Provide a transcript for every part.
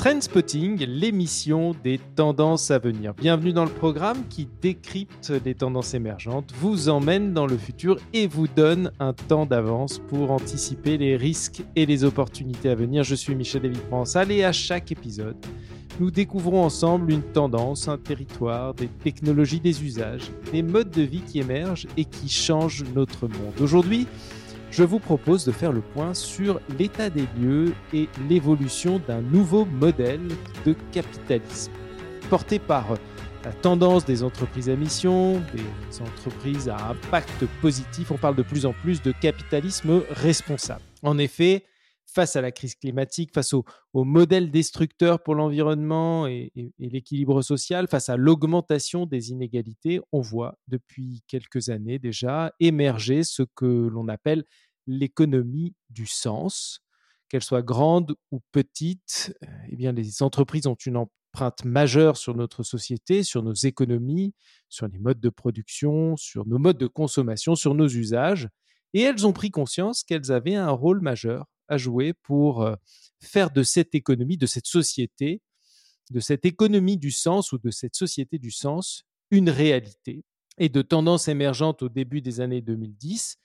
Trendspotting, l'émission des tendances à venir. Bienvenue dans le programme qui décrypte les tendances émergentes, vous emmène dans le futur et vous donne un temps d'avance pour anticiper les risques et les opportunités à venir. Je suis Michel David Provençal et à chaque épisode, nous découvrons ensemble une tendance, un territoire, des technologies, des usages, des modes de vie qui émergent et qui changent notre monde. Aujourd'hui, je vous propose de faire le point sur l'état des lieux et l'évolution d'un nouveau modèle de capitalisme, porté par la tendance des entreprises à mission, des entreprises à impact positif. On parle de plus en plus de capitalisme responsable. En effet, face à la crise climatique, face au, modèle destructeur pour l'environnement et, et l'équilibre social, face à l'augmentation des inégalités, on voit depuis quelques années déjà émerger ce que l'on appelle l'économie du sens. Qu'elle soit grande ou petite, eh bien, les entreprises ont une empreinte majeure sur notre société, sur nos économies, sur les modes de production, sur nos modes de consommation, sur nos usages. Et elles ont pris conscience qu'elles avaient un rôle majeur à jouer pour euh, faire de cette économie, de cette société, de cette économie du sens ou de cette société du sens une réalité. Et de tendances émergentes au début des années 2010,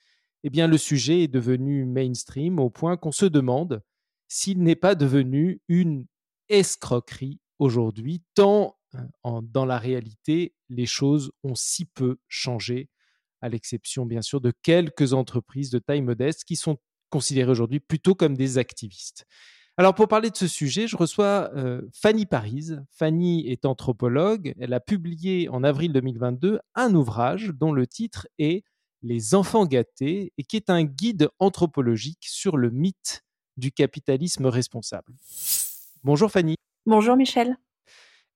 eh bien, le sujet est devenu mainstream au point qu'on se demande s'il n'est pas devenu une escroquerie aujourd'hui, tant euh, dans la réalité, les choses ont si peu changé, à l'exception bien sûr de quelques entreprises de taille modeste qui sont considérées aujourd'hui plutôt comme des activistes. Alors pour parler de ce sujet, je reçois euh, Fanny Paris. Fanny est anthropologue. Elle a publié en avril 2022 un ouvrage dont le titre est Les enfants gâtés et qui est un guide anthropologique sur le mythe du capitalisme responsable. Bonjour Fanny. Bonjour Michel.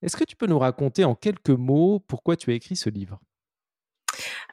Est-ce que tu peux nous raconter en quelques mots pourquoi tu as écrit ce livre?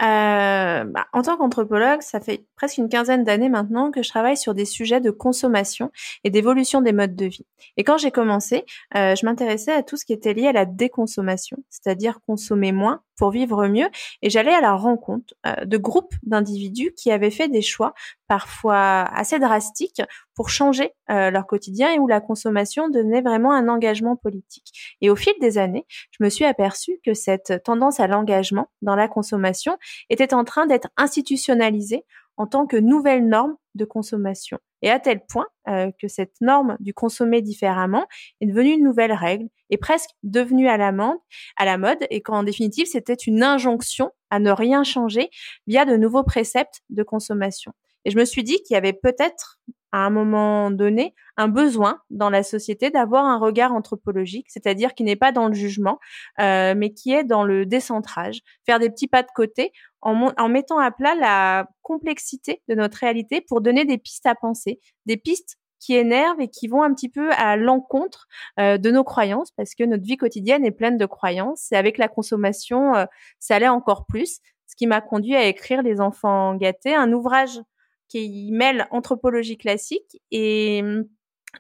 Euh, bah, en tant qu'anthropologue, ça fait presque une quinzaine d'années maintenant que je travaille sur des sujets de consommation et d'évolution des modes de vie. Et quand j'ai commencé, euh, je m'intéressais à tout ce qui était lié à la déconsommation, c'est-à-dire consommer moins pour vivre mieux. Et j'allais à la rencontre euh, de groupes d'individus qui avaient fait des choix parfois assez drastiques pour changer euh, leur quotidien et où la consommation devenait vraiment un engagement politique. Et au fil des années, je me suis aperçue que cette tendance à l'engagement dans la consommation était en train d'être institutionnalisée en tant que nouvelle norme de consommation. Et à tel point euh, que cette norme du consommer différemment est devenue une nouvelle règle et presque devenue à la, mode, à la mode et qu'en définitive c'était une injonction à ne rien changer via de nouveaux préceptes de consommation. Et je me suis dit qu'il y avait peut-être à un moment donné un besoin dans la société d'avoir un regard anthropologique, c'est-à-dire qui n'est pas dans le jugement, euh, mais qui est dans le décentrage, faire des petits pas de côté en, en, mettant à plat la complexité de notre réalité pour donner des pistes à penser, des pistes qui énervent et qui vont un petit peu à l'encontre euh, de nos croyances, parce que notre vie quotidienne est pleine de croyances, et avec la consommation, euh, ça allait encore plus, ce qui m'a conduit à écrire Les enfants gâtés, un ouvrage qui mêle anthropologie classique et hum,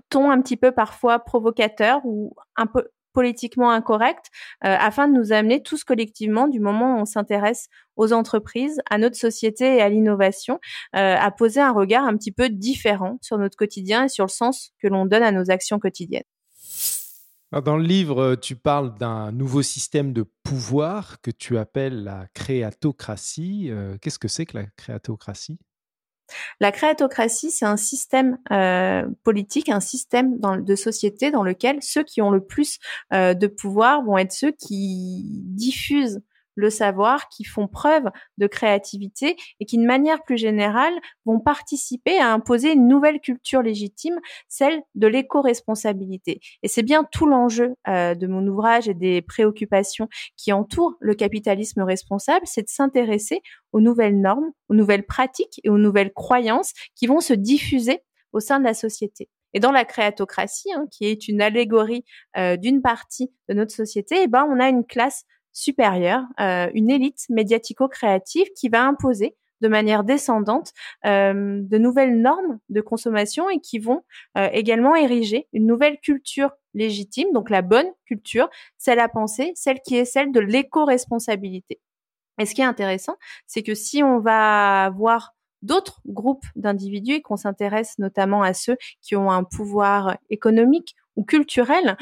ton un petit peu parfois provocateur ou un peu politiquement incorrect euh, afin de nous amener tous collectivement du moment où on s'intéresse aux entreprises, à notre société et à l'innovation, euh, à poser un regard un petit peu différent sur notre quotidien et sur le sens que l'on donne à nos actions quotidiennes. Dans le livre, tu parles d'un nouveau système de pouvoir que tu appelles la créatocratie. Euh, qu'est-ce que c'est que la créatocratie? La créatocratie, c'est un système euh, politique, un système de société dans lequel ceux qui ont le plus euh, de pouvoir vont être ceux qui diffusent le savoir, qui font preuve de créativité et qui, de manière plus générale, vont participer à imposer une nouvelle culture légitime, celle de l'éco-responsabilité. Et c'est bien tout l'enjeu euh, de mon ouvrage et des préoccupations qui entourent le capitalisme responsable, c'est de s'intéresser aux nouvelles normes, aux nouvelles pratiques et aux nouvelles croyances qui vont se diffuser au sein de la société. Et dans la créatocratie, hein, qui est une allégorie euh, d'une partie de notre société, eh ben, on a une classe supérieure, euh, une élite médiatico-créative qui va imposer de manière descendante euh, de nouvelles normes de consommation et qui vont euh, également ériger une nouvelle culture légitime, donc la bonne culture, celle à penser, celle qui est celle de l'éco-responsabilité. Et ce qui est intéressant, c'est que si on va voir d'autres groupes d'individus et qu'on s'intéresse notamment à ceux qui ont un pouvoir économique ou culturels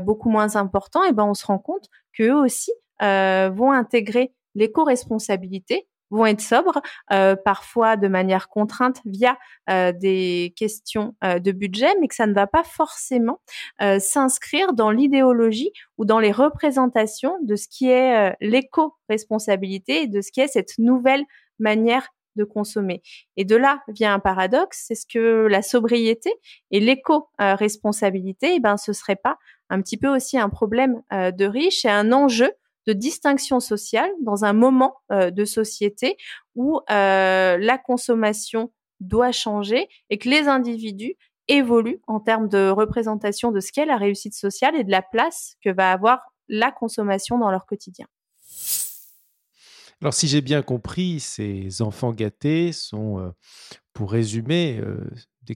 beaucoup moins importants, et ben on se rend compte qu'eux aussi vont intégrer l'éco-responsabilité vont être sobres, euh, parfois de manière contrainte via euh, des questions euh, de budget, mais que ça ne va pas forcément s'inscrire dans l'idéologie ou dans les représentations de ce qui est l'éco-responsabilité et de ce qui est cette nouvelle manière de consommer. Et de là vient un paradoxe, c'est ce que la sobriété et l'éco-responsabilité, eh ben, ce serait pas un petit peu aussi un problème de riche et un enjeu de distinction sociale dans un moment euh, de société où euh, la consommation doit changer et que les individus évoluent en termes de représentation de ce qu'est la réussite sociale et de la place que va avoir la consommation dans leur quotidien. Alors si j'ai bien compris, ces enfants gâtés sont, euh, pour résumer,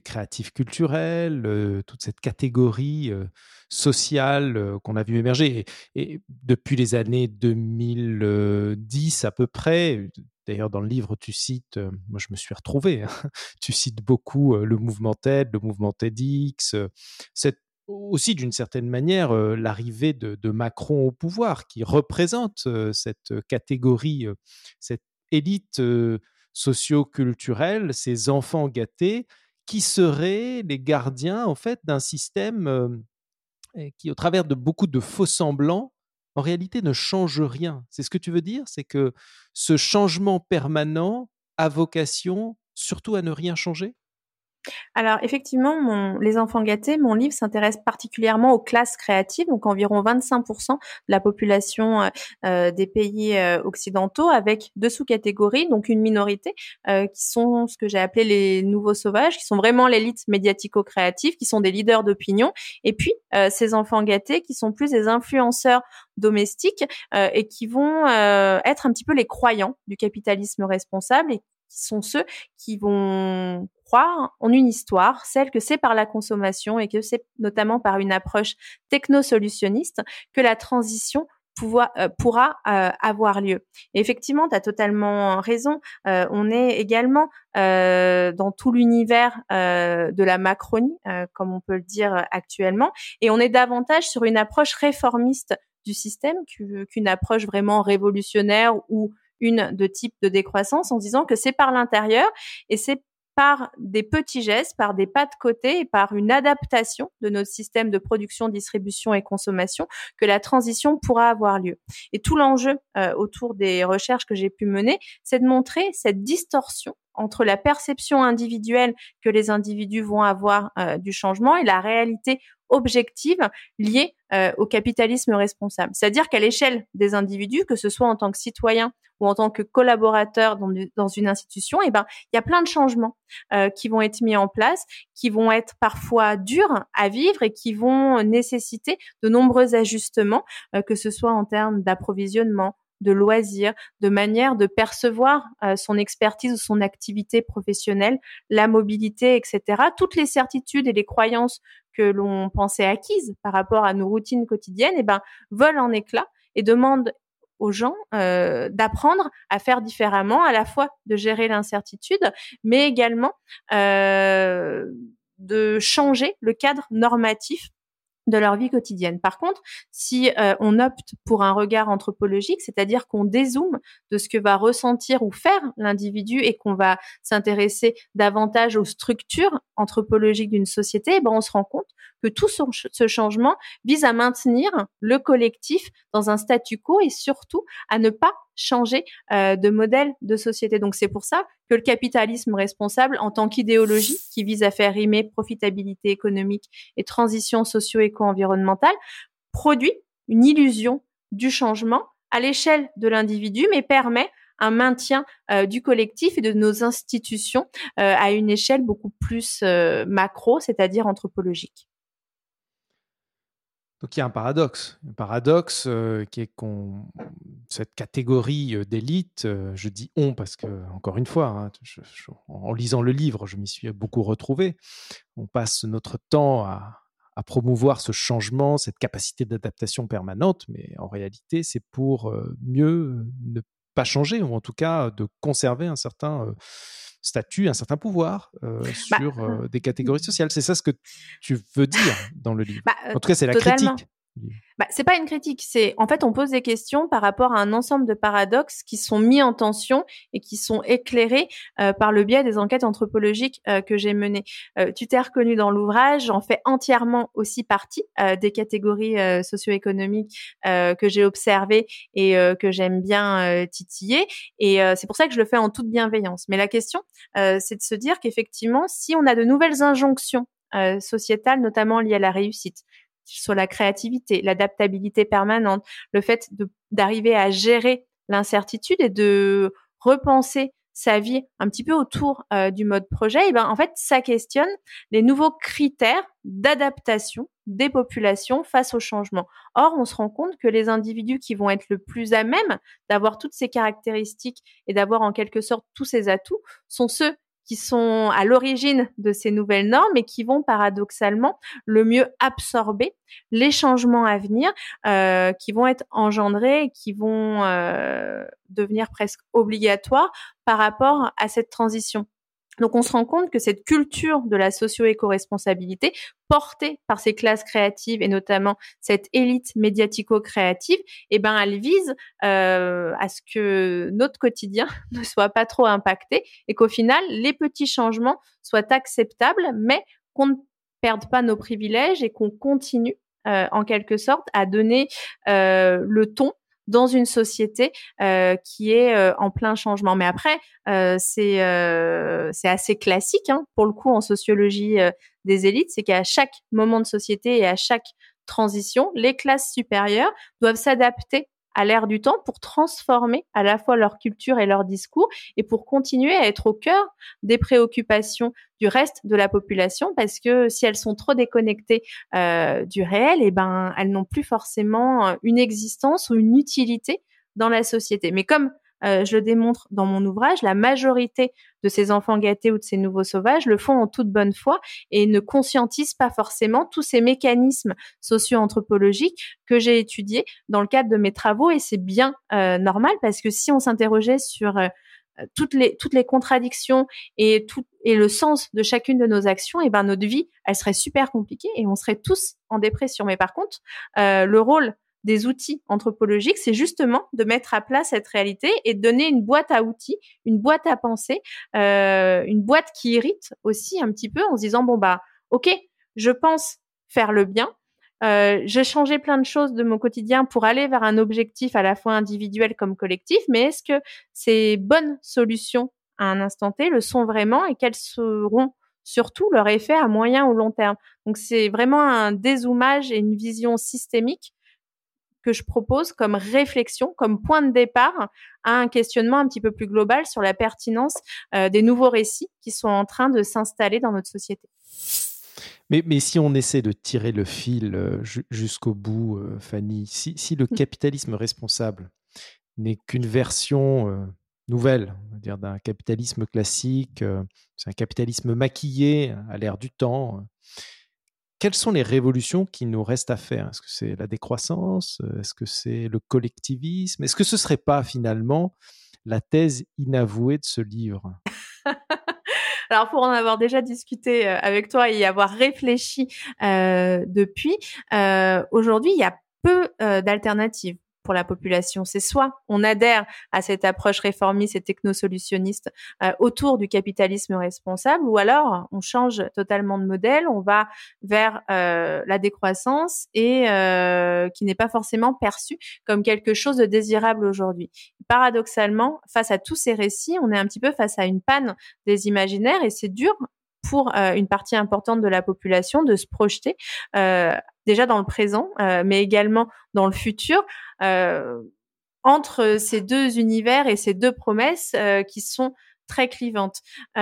créatifs culturels, toute cette catégorie sociale qu'on a vu émerger. Et, depuis les années 2010 à peu près, d'ailleurs dans le livre tu cites, moi je me suis retrouvé, hein, tu cites beaucoup le mouvement TED, le mouvement TEDx, cette aussi d'une certaine manière l'arrivée de, Macron au pouvoir qui représente cette catégorie, cette élite socio-culturelle, ces enfants gâtés qui seraient les gardiens en fait d'un système qui, au travers de beaucoup de faux semblants, en réalité ne change rien. C'est ce que tu veux dire? C'est que ce changement permanent a vocation surtout à ne rien changer? Alors effectivement, Les enfants gâtés, mon livre s'intéresse particulièrement aux classes créatives, donc environ 25% de la population euh, euh, des pays euh, occidentaux, avec deux sous-catégories, donc une minorité qui sont ce que j'ai appelé les nouveaux sauvages, qui sont vraiment l'élite médiatico-créative, qui sont des leaders d'opinion, et puis ces enfants gâtés qui sont plus des influenceurs domestiques et qui vont être un petit peu les croyants du capitalisme responsable qui sont ceux qui vont croire en une histoire, celle que c'est par la consommation et que c'est notamment par une approche technosolutionniste que la transition euh, pourra euh, avoir lieu. effectivement, tu as totalement raison. Euh, on est également dans tout l'univers de la Macronie, comme on peut le dire actuellement, et on est davantage sur une approche réformiste du système qu'une approche vraiment révolutionnaire ou une de type de décroissance en disant que c'est par l'intérieur et c'est par des petits gestes, par des pas de côté et par une adaptation de notre système de production, distribution et consommation que la transition pourra avoir lieu. Et tout l'enjeu euh, autour des recherches que j'ai pu mener, c'est de montrer cette distorsion entre la perception individuelle que les individus vont avoir euh, du changement et la réalité objective liée euh, au capitalisme responsable. C'est-à-dire qu'à l'échelle des individus, que ce soit en tant que citoyen ou en tant que collaborateur dans, une institution, eh ben, il y a plein de changements euh, qui vont être mis en place, qui vont être parfois durs à vivre et qui vont nécessiter de nombreux ajustements, que ce soit en termes d'approvisionnement, de loisirs, de manière de percevoir euh, son expertise ou son activité professionnelle, la mobilité, etc. Toutes les certitudes et les croyances que l'on pensait acquises par rapport à nos routines quotidiennes, eh ben, volent en éclats et demandent aux gens euh, d'apprendre à faire différemment, à la fois de gérer l'incertitude, mais également euh, de changer le cadre normatif de leur vie quotidienne. Par contre, si euh, on opte pour un regard anthropologique, c'est-à-dire qu'on dézoome de ce que va ressentir ou faire l'individu et qu'on va s'intéresser davantage aux structures anthropologiques d'une société, eh ben on se rend compte que tout ce changement vise à maintenir le collectif dans un statu quo et surtout à ne pas changer euh, de modèle de société. Donc c'est pour ça que le capitalisme responsable, en tant qu'idéologie qui vise à faire rimer profitabilité économique et transition socio-éco-environnementale, produit une illusion du changement à l'échelle de l'individu, mais permet un maintien euh, du collectif et de nos institutions euh, à une échelle beaucoup plus macro, c'est-à-dire anthropologique. Donc il y a un paradoxe, un paradoxe euh, qui est qu'on cette catégorie euh, d'élite, euh, je dis on parce que encore une fois, hein, en lisant le livre, je m'y suis beaucoup retrouvé. On passe notre temps à, promouvoir ce changement, cette capacité d'adaptation permanente, mais en réalité, c'est pour mieux ne pas changer ou en tout cas de conserver un certain statut, un certain pouvoir bah, sur des catégories sociales. C'est ça ce que tu veux dire dans le livre. Bah, en tout cas, c'est la critique. Bah, c'est pas une critique, c'est en fait on pose des questions par rapport à un ensemble de paradoxes qui sont mis en tension et qui sont éclairés euh, par le biais des enquêtes anthropologiques euh, que j'ai menées. Euh, tu t'es reconnu dans l'ouvrage, j'en fais entièrement aussi partie des catégories socio-économiques que j'ai observées et que j'aime bien titiller. Et c'est pour ça que je le fais en toute bienveillance. Mais la question, c'est de se dire qu'effectivement, si on a de nouvelles injonctions sociétales, notamment liées à la réussite, sur la créativité, l'adaptabilité permanente, le fait d'arriver à gérer l'incertitude et de repenser sa vie un petit peu autour euh, du mode projet, et ben en fait ça questionne les nouveaux critères d'adaptation des populations face au changement. Or, on se rend compte que les individus qui vont être le plus à même d'avoir toutes ces caractéristiques et d'avoir en quelque sorte tous ces atouts sont ceux qui sont à l'origine de ces nouvelles normes et qui vont paradoxalement le mieux absorber les changements à venir euh, qui vont être engendrés et qui vont euh, devenir presque obligatoires par rapport à cette transition. Donc on se rend compte que cette culture de la socio-éco-responsabilité, portée par ces classes créatives et notamment cette élite médiatico-créative, eh ben elle vise euh, à ce que notre quotidien ne soit pas trop impacté et qu'au final les petits changements soient acceptables, mais qu'on ne perde pas nos privilèges et qu'on continue euh, en quelque sorte à donner euh, le ton dans une société euh, qui est euh, en plein changement. Mais après, euh, c'est c'est assez classique hein, pour le coup en sociologie des élites, c'est qu'à chaque moment de société et à chaque transition, les classes supérieures doivent s'adapter à l'ère du temps pour transformer à la fois leur culture et leur discours et pour continuer à être au cœur des préoccupations du reste de la population parce que si elles sont trop déconnectées euh, du réel, et eh ben elles n'ont plus forcément une existence ou une utilité dans la société. Mais comme euh, je le démontre dans mon ouvrage, la majorité de ces enfants gâtés ou de ces nouveaux sauvages le font en toute bonne foi et ne conscientisent pas forcément tous ces mécanismes socio-anthropologiques que j'ai étudiés dans le cadre de mes travaux et c'est bien euh, normal parce que si on s'interrogeait sur euh, toutes les toutes les contradictions et et le sens de chacune de nos actions, et ben notre vie, elle serait super compliquée et on serait tous en dépression. Mais par contre, le rôle des outils anthropologiques, c'est justement de mettre à plat cette réalité et de donner une boîte à outils, une boîte à penser, euh, une boîte qui irrite aussi un petit peu en se disant bon bah ok, je pense faire le bien, euh, j'ai changé plein de choses de mon quotidien pour aller vers un objectif à la fois individuel comme collectif, mais est-ce que ces bonnes solutions à un instant T le sont vraiment et quelles seront surtout leur effet à moyen ou long terme? Donc c'est vraiment un dézoomage et une vision systémique que je propose comme réflexion, comme point de départ à un questionnement un petit peu plus global sur la pertinence euh, des nouveaux récits qui sont en train de s'installer dans notre société. Mais, mais, si on essaie de tirer le fil euh, jusqu'au bout, euh, Fanny, si, si, le mmh. capitalisme responsable n'est qu'une version nouvelle, dire d'un capitalisme classique, c'est un capitalisme maquillé à l'ère du temps, quelles sont les révolutions qui nous restent à faire? Est-ce que c'est la décroissance? Est-ce que c'est le collectivisme? Est-ce que ce ne serait pas finalement la thèse inavouée de ce livre? Alors pour en avoir déjà discuté euh, avec toi et y avoir réfléchi euh, depuis, euh, aujourd'hui il y a peu d'alternatives pour la population. C'est soit on adhère à cette approche réformiste et technosolutionniste euh, autour du capitalisme responsable, ou alors on change totalement de modèle, on va vers euh, la décroissance et euh, qui n'est pas forcément perçue comme quelque chose de désirable aujourd'hui. Paradoxalement, face à tous ces récits, on est un petit peu face à une panne des imaginaires et c'est dur pour euh, une partie importante de la population de se projeter euh, déjà dans le présent, euh, mais également dans le futur, entre ces deux univers et ces deux promesses qui sont très clivantes. Il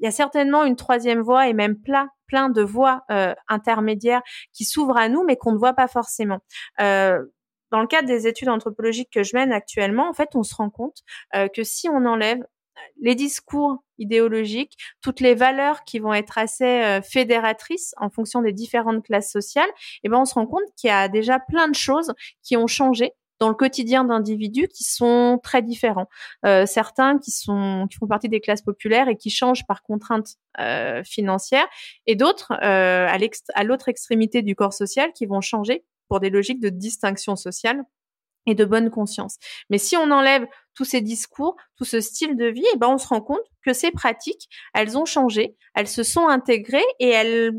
y a certainement une troisième voie et même plein, plein de voies intermédiaires qui s'ouvrent à nous, mais qu'on ne voit pas forcément dans le cadre des études anthropologiques que je mène actuellement, en fait, on se rend compte que si on enlève les discours idéologiques, toutes les valeurs qui vont être assez euh, fédératrices en fonction des différentes classes sociales, eh ben on se rend compte qu'il y a déjà plein de choses qui ont changé dans le quotidien d'individus qui sont très différents. Euh, certains qui sont qui font partie des classes populaires et qui changent par contrainte euh, financière, et d'autres euh, à l'autre extrémité du corps social qui vont changer pour des logiques de distinction sociale et de bonne conscience. Mais si on enlève tous ces discours, tout ce style de vie, eh ben on se rend compte que ces pratiques, elles ont changé, elles se sont intégrées et elles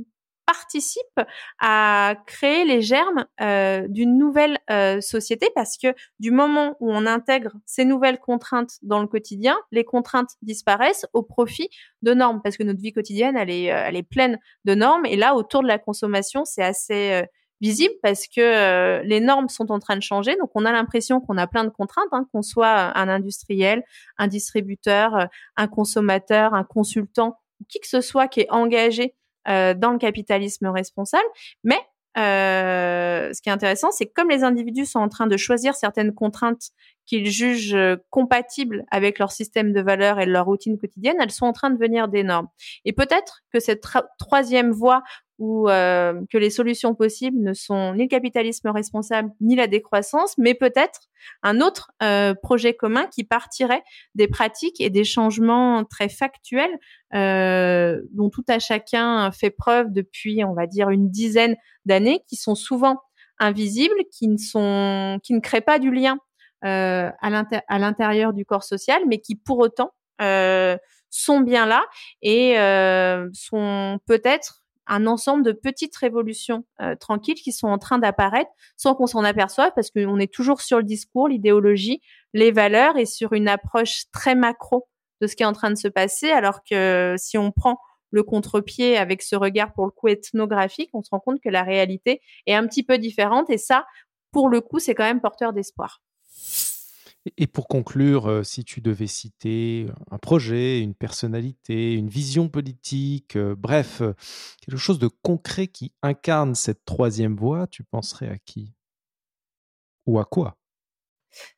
participent à créer les germes euh, d'une nouvelle euh, société parce que du moment où on intègre ces nouvelles contraintes dans le quotidien, les contraintes disparaissent au profit de normes parce que notre vie quotidienne elle est euh, elle est pleine de normes et là autour de la consommation c'est assez visible parce que euh, les normes sont en train de changer. Donc, on a l'impression qu'on a plein de contraintes, hein, qu'on soit un industriel, un distributeur, euh, un consommateur, un consultant, qui que ce soit qui est engagé euh, dans le capitalisme responsable. Mais ce qui est intéressant, c'est que comme les individus sont en train de choisir certaines contraintes qu'ils jugent compatibles avec leur système de valeurs et leur routine quotidienne, elles sont en train de devenir des normes. Et peut-être que cette troisième voie ou euh, que les solutions possibles ne sont ni le capitalisme responsable ni la décroissance, mais peut-être un autre euh, projet commun qui partirait des pratiques et des changements très factuels euh, dont tout à chacun fait preuve depuis, on va dire, une dizaine d'années, qui sont souvent invisibles, qui ne sont, qui ne créent pas du lien à l'intérieur du corps social, mais qui pour autant sont bien là et sont peut-être un ensemble de petites révolutions euh, tranquilles qui sont en train d'apparaître sans qu'on s'en aperçoive parce qu'on est toujours sur le discours, l'idéologie, les valeurs et sur une approche très macro de ce qui est en train de se passer alors que si on prend le contre-pied avec ce regard pour le coup ethnographique, on se rend compte que la réalité est un petit peu différente et ça, pour le coup, c'est quand même porteur d'espoir. Et pour conclure, euh, si tu devais citer un projet, une personnalité, une vision politique, euh, bref, euh, quelque chose de concret qui incarne cette troisième voie, tu penserais à qui? Ou à quoi?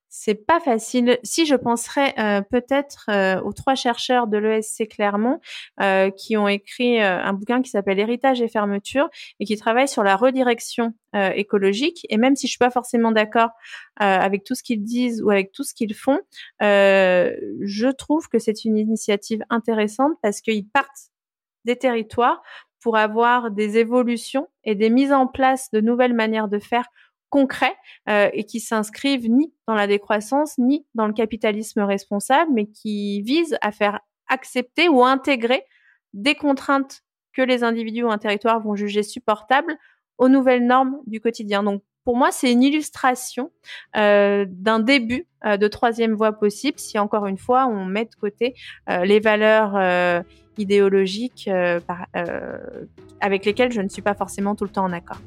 C'est pas facile. Si je penserais euh, peut-être euh, aux trois chercheurs de l'ESC Clermont euh, qui ont écrit un bouquin qui s'appelle Héritage et fermeture et qui travaillent sur la redirection écologique. Et même si je suis pas forcément d'accord avec tout ce qu'ils disent ou avec tout ce qu'ils font, je trouve que c'est une initiative intéressante parce qu'ils partent des territoires pour avoir des évolutions et des mises en place de nouvelles manières de faire concrets euh, et qui s'inscrivent ni dans la décroissance ni dans le capitalisme responsable, mais qui visent à faire accepter ou intégrer des contraintes que les individus ou un territoire vont juger supportables aux nouvelles normes du quotidien. Donc pour moi, c'est une illustration euh, d'un début euh, de troisième voie possible si encore une fois on met de côté les valeurs idéologiques avec lesquelles je ne suis pas forcément tout le temps en accord.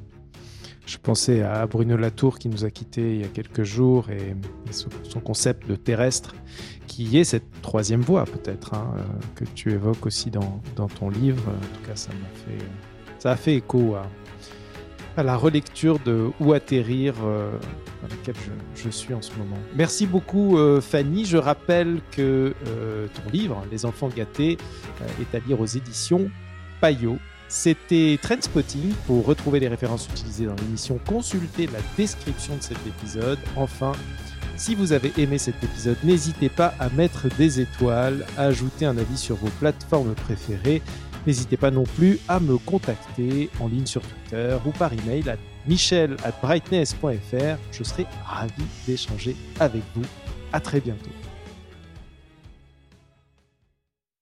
Je pensais à Bruno Latour qui nous a quittés il y a quelques jours et, son concept de terrestre qui est cette troisième voie peut-être hein, euh, que tu évoques aussi dans, ton livre. En tout cas, ça m'a fait, ça a fait écho à, la relecture de Où atterrir euh, dans laquelle je, suis en ce moment. Merci beaucoup euh, Fanny. Je rappelle que ton livre Les enfants gâtés est à lire aux éditions Payot c'était Trendspotting. Pour retrouver les références utilisées dans l'émission, consultez la description de cet épisode. Enfin, si vous avez aimé cet épisode, n'hésitez pas à mettre des étoiles, à ajouter un avis sur vos plateformes préférées. N'hésitez pas non plus à me contacter en ligne sur Twitter ou par email à michel at brightness.fr. Je serai ravi d'échanger avec vous. À très bientôt.